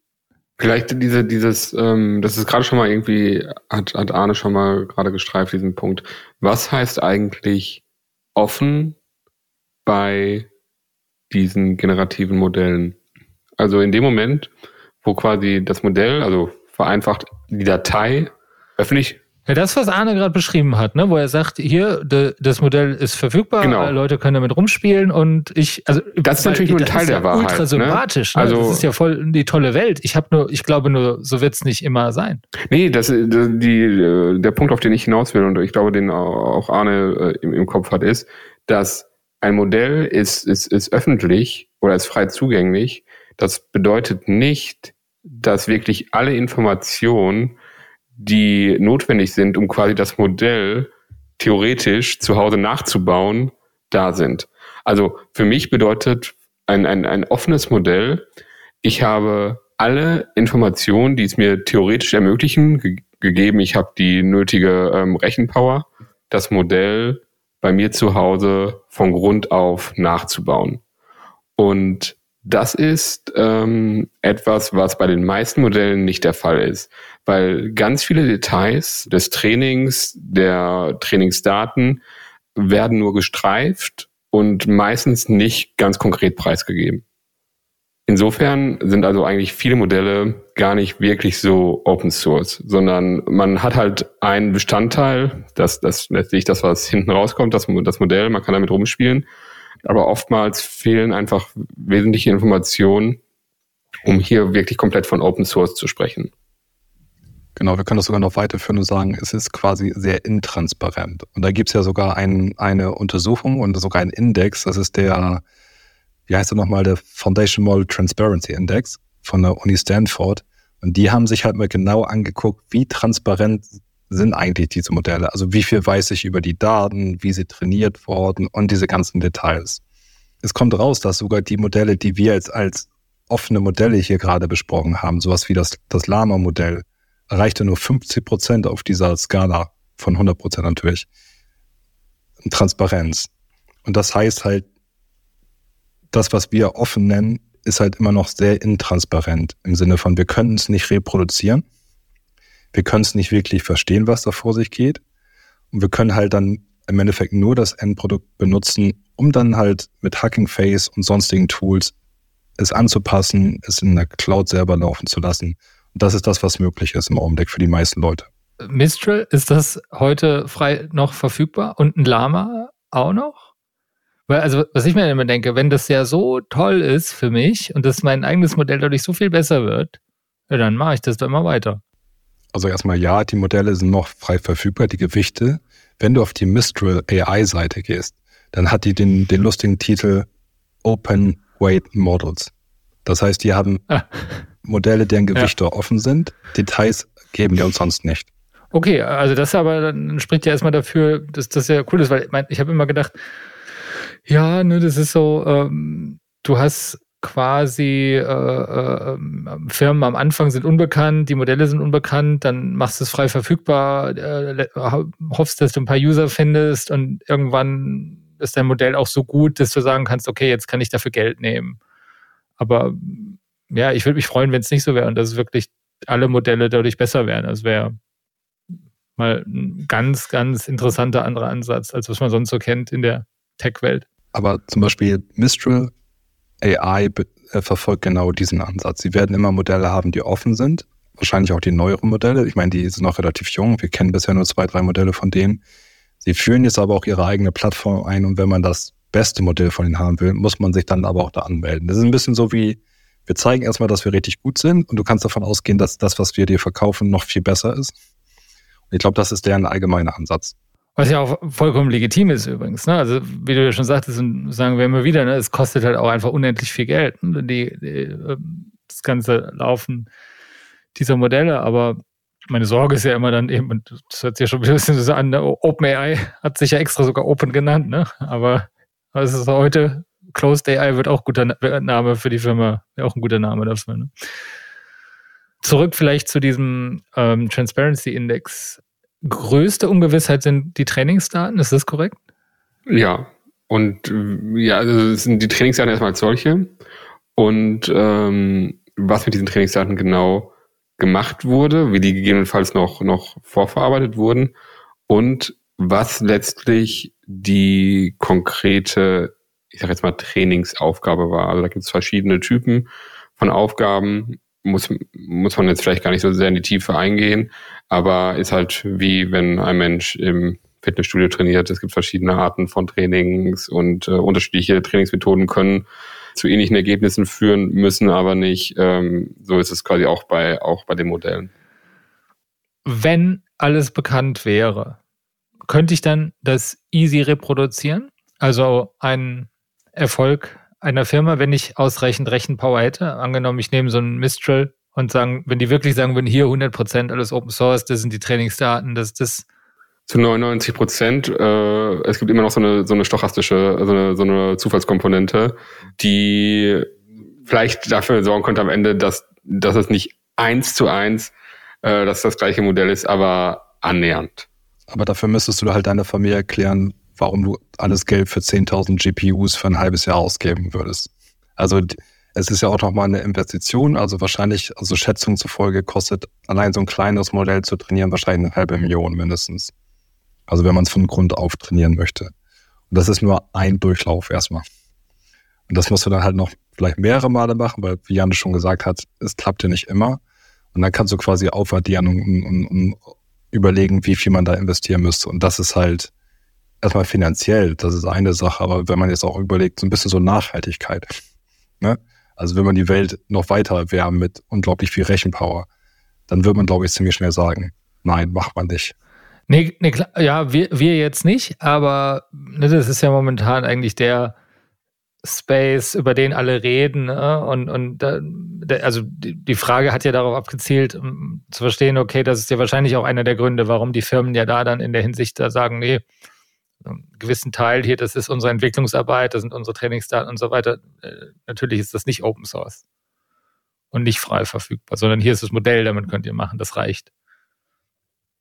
Vielleicht diese, dieses, ähm, das ist gerade schon mal irgendwie, hat, hat Arne schon mal gerade gestreift, diesen Punkt. Was heißt eigentlich offen bei diesen generativen Modellen. Also in dem Moment, wo quasi das Modell, also vereinfacht die Datei öffentlich
ja, das, was Arne gerade beschrieben hat, ne, wo er sagt, hier, de, das Modell ist verfügbar, genau. Leute können damit rumspielen und ich, also
das ist natürlich nur ein Teil der Wahrheit.
Ultra ne? sympathisch, ne? also das ist ja voll die tolle Welt. Ich habe nur, ich glaube nur, so wird's nicht immer sein.
Nee, das, die, der Punkt, auf den ich hinaus will und ich glaube, den auch Arne äh, im, im Kopf hat, ist, dass ein Modell ist, ist, ist öffentlich oder ist frei zugänglich. Das bedeutet nicht, dass wirklich alle Informationen, die notwendig sind, um quasi das Modell theoretisch zu Hause nachzubauen, da sind. Also für mich bedeutet ein, ein, ein offenes Modell, ich habe alle Informationen, die es mir theoretisch ermöglichen, ge gegeben, ich habe die nötige ähm, Rechenpower, das Modell bei mir zu Hause von Grund auf nachzubauen. Und das ist ähm, etwas, was bei den meisten Modellen nicht der Fall ist, weil ganz viele Details des Trainings, der Trainingsdaten werden nur gestreift und meistens nicht ganz konkret preisgegeben. Insofern sind also eigentlich viele Modelle gar nicht wirklich so Open Source, sondern man hat halt einen Bestandteil, das, das letztlich das, was hinten rauskommt, das, das Modell, man kann damit rumspielen. Aber oftmals fehlen einfach wesentliche Informationen, um hier wirklich komplett von Open Source zu sprechen.
Genau, wir können das sogar noch weiterführen und sagen, es ist quasi sehr intransparent. Und da gibt es ja sogar ein, eine Untersuchung und sogar einen Index, das ist der wie heißt er nochmal, der Foundation Model Transparency Index von der Uni Stanford. Und die haben sich halt mal genau angeguckt, wie transparent sind eigentlich diese Modelle. Also wie viel weiß ich über die Daten, wie sie trainiert wurden und diese ganzen Details. Es kommt raus, dass sogar die Modelle, die wir jetzt als offene Modelle hier gerade besprochen haben, sowas wie das, das Lama-Modell, erreichte nur 50 Prozent auf dieser Skala von 100 Prozent natürlich. Transparenz. Und das heißt halt, das, was wir offen nennen, ist halt immer noch sehr intransparent im Sinne von, wir können es nicht reproduzieren. Wir können es nicht wirklich verstehen, was da vor sich geht. Und wir können halt dann im Endeffekt nur das Endprodukt benutzen, um dann halt mit Hacking Face und sonstigen Tools es anzupassen, es in der Cloud selber laufen zu lassen. Und das ist das, was möglich ist im Augenblick für die meisten Leute.
Mistral, ist das heute frei noch verfügbar? Und ein Lama auch noch? Weil, also, was ich mir immer denke, wenn das ja so toll ist für mich und dass mein eigenes Modell dadurch so viel besser wird, ja, dann mache ich das doch immer weiter.
Also erstmal ja, die Modelle sind noch frei verfügbar, die Gewichte. Wenn du auf die Mistral AI-Seite gehst, dann hat die den, den lustigen Titel Open Weight Models. Das heißt, die haben ah. Modelle, deren Gewichte ja. offen sind. Details geben die uns sonst nicht.
Okay, also das aber dann spricht ja erstmal dafür, dass das ja cool ist, weil ich, mein, ich habe immer gedacht, ja, ne, das ist so, ähm, du hast quasi äh, äh, Firmen am Anfang sind unbekannt, die Modelle sind unbekannt, dann machst du es frei verfügbar, äh, hoffst, dass du ein paar User findest und irgendwann ist dein Modell auch so gut, dass du sagen kannst, okay, jetzt kann ich dafür Geld nehmen. Aber ja, ich würde mich freuen, wenn es nicht so wäre und dass wirklich alle Modelle dadurch besser wären. Das wäre mal ein ganz, ganz interessanter anderer Ansatz, als was man sonst so kennt in der Tech-Welt.
Aber zum Beispiel Mistral AI äh, verfolgt genau diesen Ansatz. Sie werden immer Modelle haben, die offen sind. Wahrscheinlich auch die neueren Modelle. Ich meine, die sind noch relativ jung. Wir kennen bisher nur zwei, drei Modelle von denen. Sie führen jetzt aber auch ihre eigene Plattform ein und wenn man das beste Modell von ihnen haben will, muss man sich dann aber auch da anmelden. Das ist ein bisschen so wie, wir zeigen erstmal, dass wir richtig gut sind und du kannst davon ausgehen, dass das, was wir dir verkaufen, noch viel besser ist. Und ich glaube, das ist deren allgemeiner Ansatz.
Was ja auch vollkommen legitim ist übrigens. Ne? Also wie du ja schon sagtest, und sagen wir immer wieder, ne? es kostet halt auch einfach unendlich viel Geld, ne? die, die, ähm, das ganze Laufen dieser Modelle. Aber meine Sorge ist ja immer dann eben, und das hört sich ja schon ein bisschen so an, ne? OpenAI hat sich ja extra sogar Open genannt, ne? aber es ist heute, Closed AI wird auch guter Name für die Firma, auch ein guter Name dafür. Ne? Zurück vielleicht zu diesem ähm, Transparency Index größte Ungewissheit sind die Trainingsdaten, ist das korrekt?
Ja, und ja, also es sind die Trainingsdaten erstmal als solche. Und ähm, was mit diesen Trainingsdaten genau gemacht wurde, wie die gegebenenfalls noch, noch vorverarbeitet wurden und was letztlich die konkrete, ich sag jetzt mal, Trainingsaufgabe war. Also da gibt es verschiedene Typen von Aufgaben, muss, muss man jetzt vielleicht gar nicht so sehr in die Tiefe eingehen, aber ist halt wie wenn ein Mensch im Fitnessstudio trainiert. Es gibt verschiedene Arten von Trainings und äh, unterschiedliche Trainingsmethoden können zu ähnlichen Ergebnissen führen, müssen aber nicht. Ähm, so ist es quasi auch bei, auch bei den Modellen.
Wenn alles bekannt wäre, könnte ich dann das easy reproduzieren? Also ein Erfolg einer Firma, wenn ich ausreichend Rechenpower hätte, angenommen, ich nehme so einen Mistral und sagen, wenn die wirklich sagen würden, hier 100 Prozent alles Open Source, das sind die Trainingsdaten, das das
zu 99 Prozent. Äh, es gibt immer noch so eine so eine stochastische, so eine, so eine Zufallskomponente, die vielleicht dafür sorgen könnte am Ende, dass dass es nicht eins zu eins, äh, dass das gleiche Modell ist, aber annähernd.
Aber dafür müsstest du halt deiner Familie erklären, warum du alles Geld für 10.000 GPUs für ein halbes Jahr ausgeben würdest. Also es ist ja auch nochmal eine Investition, also wahrscheinlich, also Schätzungen zufolge kostet allein so ein kleines Modell zu trainieren wahrscheinlich eine halbe Million mindestens. Also wenn man es von Grund auf trainieren möchte. Und das ist nur ein Durchlauf erstmal. Und das musst du dann halt noch vielleicht mehrere Male machen, weil, wie Jan schon gesagt hat, es klappt ja nicht immer. Und dann kannst du quasi aufaddieren und, und, und überlegen, wie viel man da investieren müsste. Und das ist halt erstmal finanziell, das ist eine Sache, aber wenn man jetzt auch überlegt, so ein bisschen so Nachhaltigkeit. Ne? Also wenn man die Welt noch weiter erwärmen mit unglaublich viel Rechenpower, dann wird man, glaube ich, ziemlich schnell sagen, nein, macht man nicht.
Nee, nee klar, ja, wir, wir jetzt nicht, aber ne, das ist ja momentan eigentlich der Space, über den alle reden. Ne? Und, und da, also die Frage hat ja darauf abgezielt, um zu verstehen, okay, das ist ja wahrscheinlich auch einer der Gründe, warum die Firmen ja da dann in der Hinsicht da sagen, nee, einen gewissen Teil hier, das ist unsere Entwicklungsarbeit, das sind unsere Trainingsdaten und so weiter. Äh, natürlich ist das nicht Open Source und nicht frei verfügbar, sondern hier ist das Modell, damit könnt ihr machen, das reicht.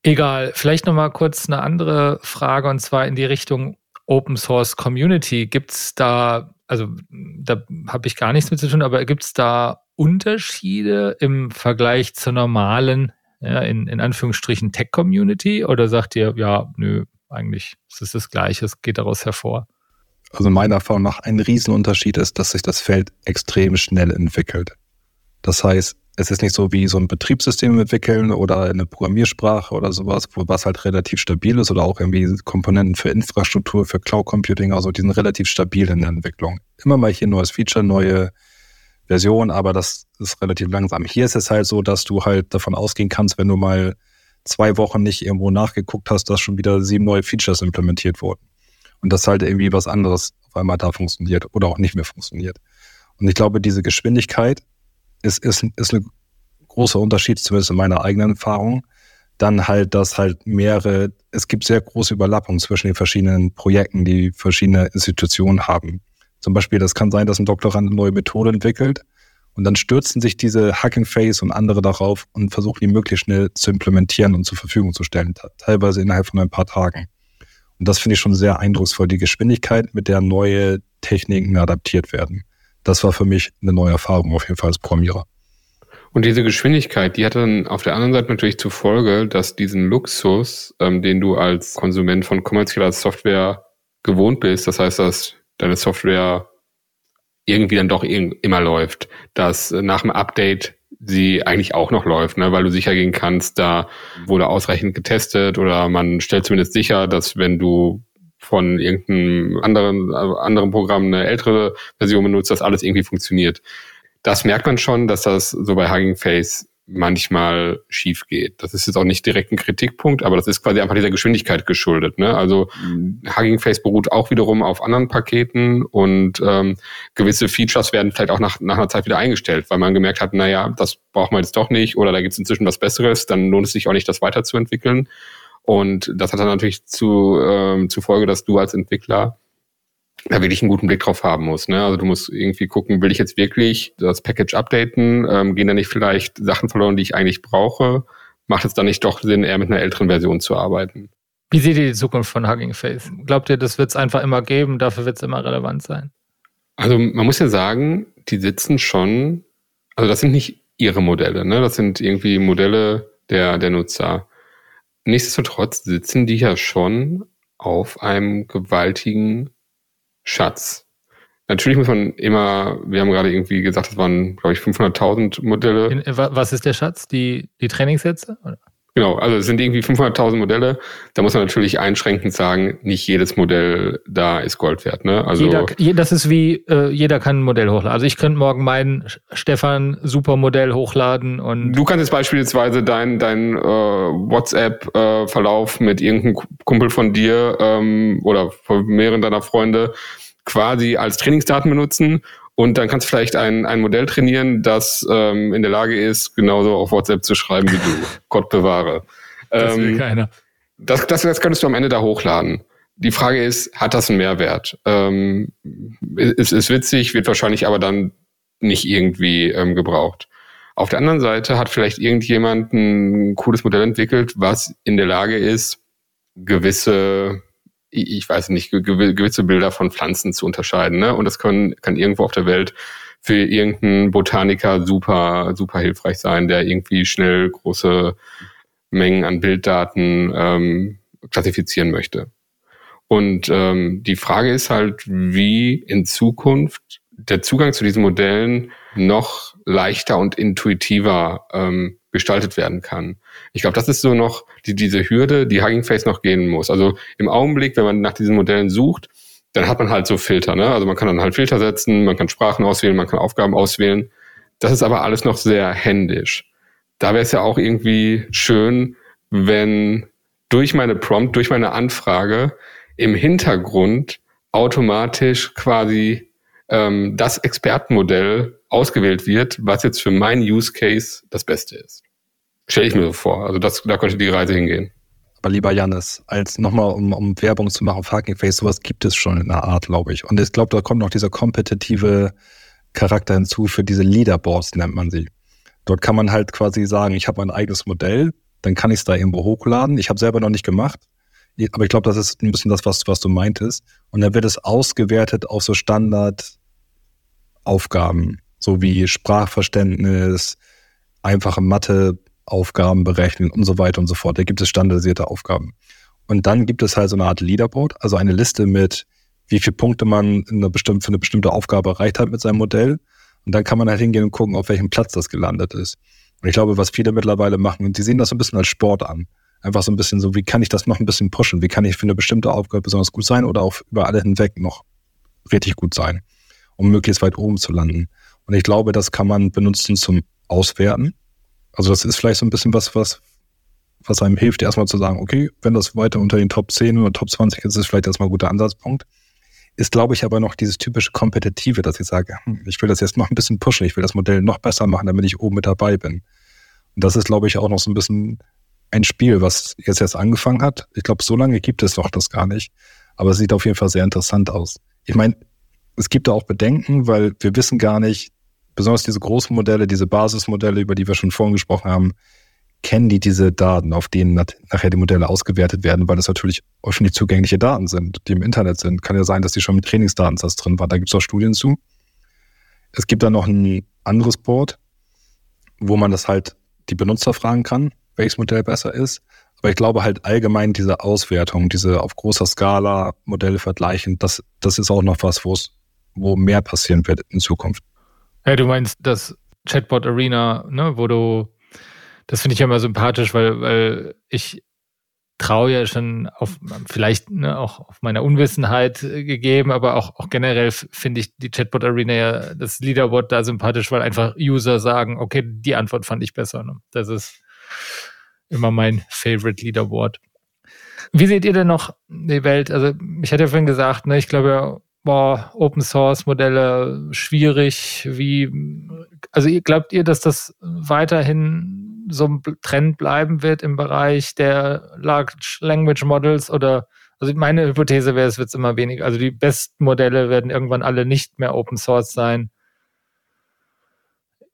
Egal, vielleicht nochmal kurz eine andere Frage und zwar in die Richtung Open Source Community. Gibt es da, also da habe ich gar nichts mit zu tun, aber gibt es da Unterschiede im Vergleich zur normalen, ja, in, in Anführungsstrichen Tech Community? Oder sagt ihr, ja, nö, eigentlich ist es das Gleiche, es geht daraus hervor.
Also meiner Erfahrung nach ein Riesenunterschied ist, dass sich das Feld extrem schnell entwickelt. Das heißt, es ist nicht so wie so ein Betriebssystem entwickeln oder eine Programmiersprache oder sowas, wo was halt relativ stabil ist oder auch irgendwie Komponenten für Infrastruktur, für Cloud Computing, also die sind relativ stabil in der Entwicklung. Immer mal hier neues Feature, neue Version, aber das ist relativ langsam. Hier ist es halt so, dass du halt davon ausgehen kannst, wenn du mal zwei Wochen nicht irgendwo nachgeguckt hast, dass schon wieder sieben neue Features implementiert wurden. Und dass halt irgendwie was anderes auf einmal da funktioniert oder auch nicht mehr funktioniert. Und ich glaube, diese Geschwindigkeit ist, ist, ist ein großer Unterschied, zumindest in meiner eigenen Erfahrung. Dann halt, dass halt mehrere, es gibt sehr große Überlappungen zwischen den verschiedenen Projekten, die verschiedene Institutionen haben. Zum Beispiel, das kann sein, dass ein Doktorand eine neue Methode entwickelt und dann stürzen sich diese Hacking Face und andere darauf und versuchen die möglichst schnell zu implementieren und zur Verfügung zu stellen, teilweise innerhalb von ein paar Tagen. Und das finde ich schon sehr eindrucksvoll, die Geschwindigkeit, mit der neue Techniken adaptiert werden. Das war für mich eine neue Erfahrung auf jeden Fall als Programmierer.
Und diese Geschwindigkeit, die hat dann auf der anderen Seite natürlich zur Folge, dass diesen Luxus, ähm, den du als Konsument von kommerzieller Software gewohnt bist, das heißt, dass deine Software irgendwie dann doch immer läuft, dass nach dem Update sie eigentlich auch noch läuft, ne, weil du sicher gehen kannst, da wurde ausreichend getestet oder man stellt zumindest sicher, dass wenn du von irgendeinem anderen, anderen Programm eine ältere Version benutzt, dass alles irgendwie funktioniert. Das merkt man schon, dass das so bei Hugging Face manchmal schief geht. Das ist jetzt auch nicht direkt ein Kritikpunkt, aber das ist quasi einfach dieser Geschwindigkeit geschuldet. Ne? Also Hugging Face beruht auch wiederum auf anderen Paketen und ähm, gewisse Features werden vielleicht auch nach, nach einer Zeit wieder eingestellt, weil man gemerkt hat, naja, das braucht man jetzt doch nicht oder da gibt es inzwischen was Besseres, dann lohnt es sich auch nicht, das weiterzuentwickeln. Und das hat dann natürlich zu, ähm, zur Folge, dass du als Entwickler da wirklich einen guten Blick drauf haben muss. Ne? Also du musst irgendwie gucken, will ich jetzt wirklich das Package updaten? Ähm, gehen da nicht vielleicht Sachen verloren, die ich eigentlich brauche? Macht es dann nicht doch Sinn, eher mit einer älteren Version zu arbeiten?
Wie seht ihr die Zukunft von Hugging Face? Glaubt ihr, das wird es einfach immer geben, dafür wird es immer relevant sein?
Also man muss ja sagen, die sitzen schon, also das sind nicht ihre Modelle, ne? Das sind irgendwie Modelle der, der Nutzer. Nichtsdestotrotz sitzen die ja schon auf einem gewaltigen Schatz. Natürlich muss man immer, wir haben gerade irgendwie gesagt, das waren, glaube ich, 500.000 Modelle. In,
was ist der Schatz? Die, die Trainingssätze? Oder?
Genau, also es sind irgendwie 500.000 Modelle. Da muss man natürlich einschränkend sagen, nicht jedes Modell da ist Gold wert. Ne? Also
jeder, das ist wie, äh, jeder kann ein Modell hochladen. Also ich könnte morgen mein Stefan Supermodell hochladen und
Du kannst jetzt beispielsweise dein, dein äh, WhatsApp-Verlauf äh, mit irgendeinem Kumpel von dir ähm, oder von mehreren deiner Freunde quasi als Trainingsdaten benutzen und dann kannst du vielleicht ein, ein Modell trainieren, das ähm, in der Lage ist, genauso auf WhatsApp zu schreiben wie du. Gott bewahre.
Das will ähm, keiner.
Das, das, das könntest du am Ende da hochladen. Die Frage ist, hat das einen Mehrwert? Ähm, ist, ist witzig, wird wahrscheinlich aber dann nicht irgendwie ähm, gebraucht. Auf der anderen Seite hat vielleicht irgendjemand ein cooles Modell entwickelt, was in der Lage ist, gewisse, ich weiß nicht, gewisse Bilder von Pflanzen zu unterscheiden. Ne? Und das kann, kann irgendwo auf der Welt für irgendeinen Botaniker super, super hilfreich sein, der irgendwie schnell große Mengen an Bilddaten ähm, klassifizieren möchte. Und ähm, die Frage ist halt, wie in Zukunft der Zugang zu diesen Modellen noch leichter und intuitiver ähm, gestaltet werden kann. Ich glaube, das ist so noch die, diese Hürde, die Hugging Face noch gehen muss. Also im Augenblick, wenn man nach diesen Modellen sucht, dann hat man halt so Filter. Ne? Also man kann dann halt Filter setzen, man kann Sprachen auswählen, man kann Aufgaben auswählen. Das ist aber alles noch sehr händisch. Da wäre es ja auch irgendwie schön, wenn durch meine Prompt, durch meine Anfrage im Hintergrund automatisch quasi ähm, das Expertenmodell ausgewählt wird, was jetzt für meinen Use Case das Beste ist. Stelle ich mir so vor. Also das, da könnte die Reise hingehen.
Aber lieber Janis, als nochmal, um, um Werbung zu machen Fucking Face, sowas gibt es schon in einer Art, glaube ich. Und ich glaube, da kommt noch dieser kompetitive Charakter hinzu für diese Leaderboards, nennt man sie. Dort kann man halt quasi sagen, ich habe mein eigenes Modell, dann kann ich es da irgendwo hochladen. Ich habe selber noch nicht gemacht, aber ich glaube, das ist ein bisschen das, was, was du meintest. Und dann wird es ausgewertet auf so Standardaufgaben, so wie Sprachverständnis, einfache Matheaufgaben berechnen und so weiter und so fort. Da gibt es standardisierte Aufgaben. Und dann gibt es halt so eine Art Leaderboard, also eine Liste mit, wie viele Punkte man in einer bestimmten, für eine bestimmte Aufgabe erreicht hat mit seinem Modell. Und dann kann man halt hingehen und gucken, auf welchem Platz das gelandet ist. Und ich glaube, was viele mittlerweile machen, und die sehen das so ein bisschen als Sport an. Einfach so ein bisschen so, wie kann ich das noch ein bisschen pushen? Wie kann ich für eine bestimmte Aufgabe besonders gut sein oder auch über alle hinweg noch richtig gut sein, um möglichst weit oben zu landen? Und ich glaube, das kann man benutzen zum Auswerten. Also das ist vielleicht so ein bisschen was, was, was einem hilft, erstmal zu sagen, okay, wenn das weiter unter den Top 10 oder Top 20 ist, ist es vielleicht erstmal ein guter Ansatzpunkt. Ist, glaube ich, aber noch dieses typische Kompetitive, dass ich sage, hm, ich will das jetzt noch ein bisschen pushen, ich will das Modell noch besser machen, damit ich oben mit dabei bin. Und das ist, glaube ich, auch noch so ein bisschen ein Spiel, was jetzt erst angefangen hat. Ich glaube, so lange gibt es doch das gar nicht. Aber es sieht auf jeden Fall sehr interessant aus. Ich meine, es gibt da auch Bedenken, weil wir wissen gar nicht, besonders diese großen Modelle, diese Basismodelle, über die wir schon vorhin gesprochen haben, kennen die diese Daten, auf denen nachher die Modelle ausgewertet werden, weil das natürlich öffentlich zugängliche Daten sind, die im Internet sind. Kann ja sein, dass die schon mit Trainingsdatensatz drin waren. Da gibt es auch Studien zu. Es gibt dann noch ein anderes Board, wo man das halt die Benutzer fragen kann, welches Modell besser ist. Aber ich glaube halt allgemein diese Auswertung, diese auf großer Skala Modelle vergleichen, das, das ist auch noch was, wo es, wo mehr passieren wird in Zukunft.
Ja, du meinst das Chatbot Arena, ne, wo du, das finde ich ja immer sympathisch, weil, weil ich traue ja schon auf, vielleicht ne, auch auf meiner Unwissenheit gegeben, aber auch, auch generell finde ich die Chatbot Arena ja, das Leaderboard da sympathisch, weil einfach User sagen, okay, die Antwort fand ich besser. Ne? Das ist, immer mein Favorite Leaderboard. Wie seht ihr denn noch die Welt? Also, ich hatte ja vorhin gesagt, ne, ich glaube, boah, Open Source Modelle schwierig. Wie, also glaubt ihr, dass das weiterhin so ein Trend bleiben wird im Bereich der Large Language Models oder also meine Hypothese wäre, es wird immer weniger. Also die besten Modelle werden irgendwann alle nicht mehr Open Source sein.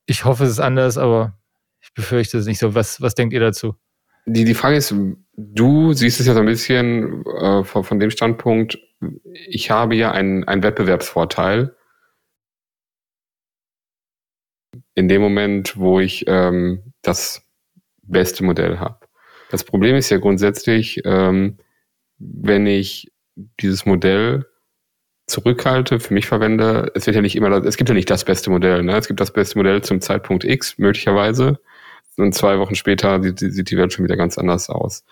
Ich hoffe, es ist anders, aber ich befürchte es nicht so. Was, was denkt ihr dazu?
Die, die Frage ist, du siehst es ja so ein bisschen äh, von, von dem Standpunkt, ich habe ja einen, einen Wettbewerbsvorteil. In dem Moment, wo ich ähm, das beste Modell habe. Das Problem ist ja grundsätzlich, ähm, wenn ich dieses Modell zurückhalte, für mich verwende, es wird ja nicht immer, es gibt ja nicht das beste Modell. Ne? Es gibt das beste Modell zum Zeitpunkt X möglicherweise und zwei Wochen später sieht, sieht die Welt schon wieder ganz anders aus.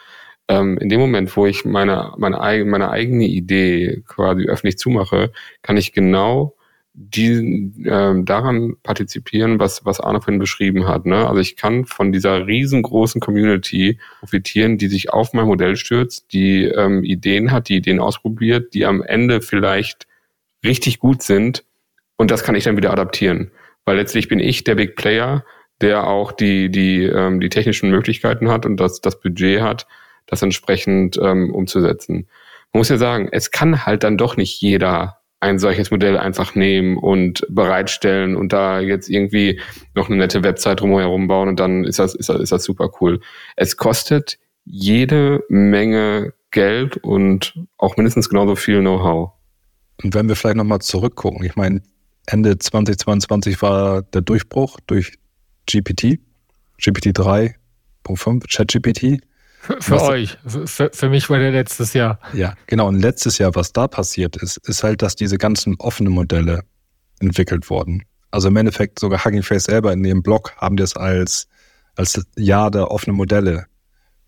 Ähm, in dem Moment, wo ich meine, meine, meine eigene Idee quasi öffentlich zumache, kann ich genau die, ähm, daran partizipieren, was, was Arne vorhin beschrieben hat. Ne? Also ich kann von dieser riesengroßen Community profitieren, die sich auf mein Modell stürzt, die ähm, Ideen hat, die Ideen ausprobiert, die am Ende vielleicht richtig gut sind und das kann ich dann wieder adaptieren. Weil letztlich bin ich der Big Player, der auch die, die, ähm, die technischen Möglichkeiten hat und das, das Budget hat, das entsprechend ähm, umzusetzen. Man muss ja sagen, es kann halt dann doch nicht jeder ein solches Modell einfach nehmen und bereitstellen und da jetzt irgendwie noch eine nette Website drumherum bauen und dann ist das, ist das, ist das super cool. Es kostet jede Menge Geld und auch mindestens genauso viel Know-how.
Und wenn wir vielleicht nochmal zurückgucken, ich meine, Ende 2022 war der Durchbruch durch GPT, GPT 3.5, ChatGPT.
Für, für euch, für, für mich war der letztes Jahr.
Ja, genau. Und letztes Jahr, was da passiert ist, ist halt, dass diese ganzen offenen Modelle entwickelt wurden. Also im Endeffekt sogar Hugging Face selber in ihrem Blog haben das als, als Jahr der offenen Modelle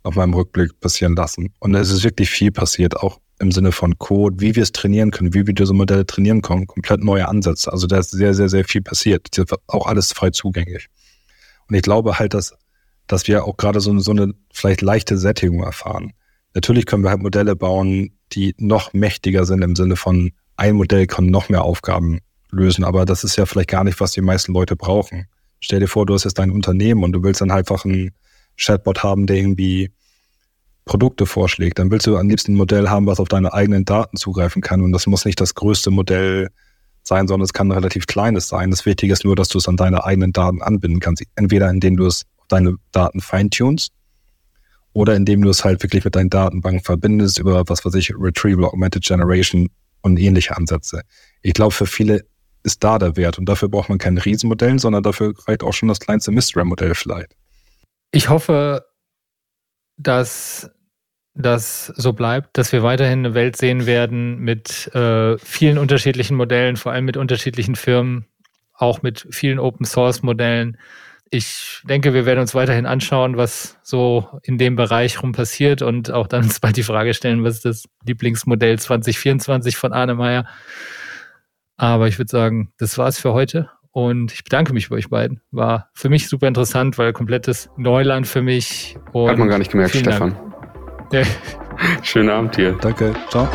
auf meinem Rückblick passieren lassen. Und es ist wirklich viel passiert, auch im Sinne von Code, wie wir es trainieren können, wie wir diese Modelle trainieren können, komplett neue Ansätze. Also da ist sehr, sehr, sehr viel passiert. Auch alles frei zugänglich. Und ich glaube halt, dass, dass wir auch gerade so, so eine vielleicht leichte Sättigung erfahren. Natürlich können wir halt Modelle bauen, die noch mächtiger sind im Sinne von ein Modell kann noch mehr Aufgaben lösen, aber das ist ja vielleicht gar nicht, was die meisten Leute brauchen. Stell dir vor, du hast jetzt dein Unternehmen und du willst dann einfach ein Chatbot haben, der irgendwie Produkte vorschlägt, dann willst du am liebsten ein Modell haben, was auf deine eigenen Daten zugreifen kann. Und das muss nicht das größte Modell sein, sondern es kann ein relativ kleines sein. Das Wichtige ist nur, dass du es an deine eigenen Daten anbinden kannst. Entweder indem du es deine Daten feintunst oder indem du es halt wirklich mit deinen Datenbank verbindest über, was weiß ich, Retrieval, Augmented Generation und ähnliche Ansätze. Ich glaube, für viele ist da der Wert und dafür braucht man kein Riesenmodell, sondern dafür reicht auch schon das kleinste Mistral-Modell vielleicht.
Ich hoffe, dass das so bleibt, dass wir weiterhin eine Welt sehen werden mit äh, vielen unterschiedlichen Modellen, vor allem mit unterschiedlichen Firmen, auch mit vielen Open Source Modellen. Ich denke, wir werden uns weiterhin anschauen, was so in dem Bereich rum passiert und auch dann uns bald die Frage stellen, was ist das Lieblingsmodell 2024 von Arne Meyer. Aber ich würde sagen, das war's für heute und ich bedanke mich bei euch beiden. War für mich super interessant, weil komplettes Neuland für mich.
Hat man gar nicht gemerkt, Stefan. Ja.
Schönen Abend hier. Danke. Ciao.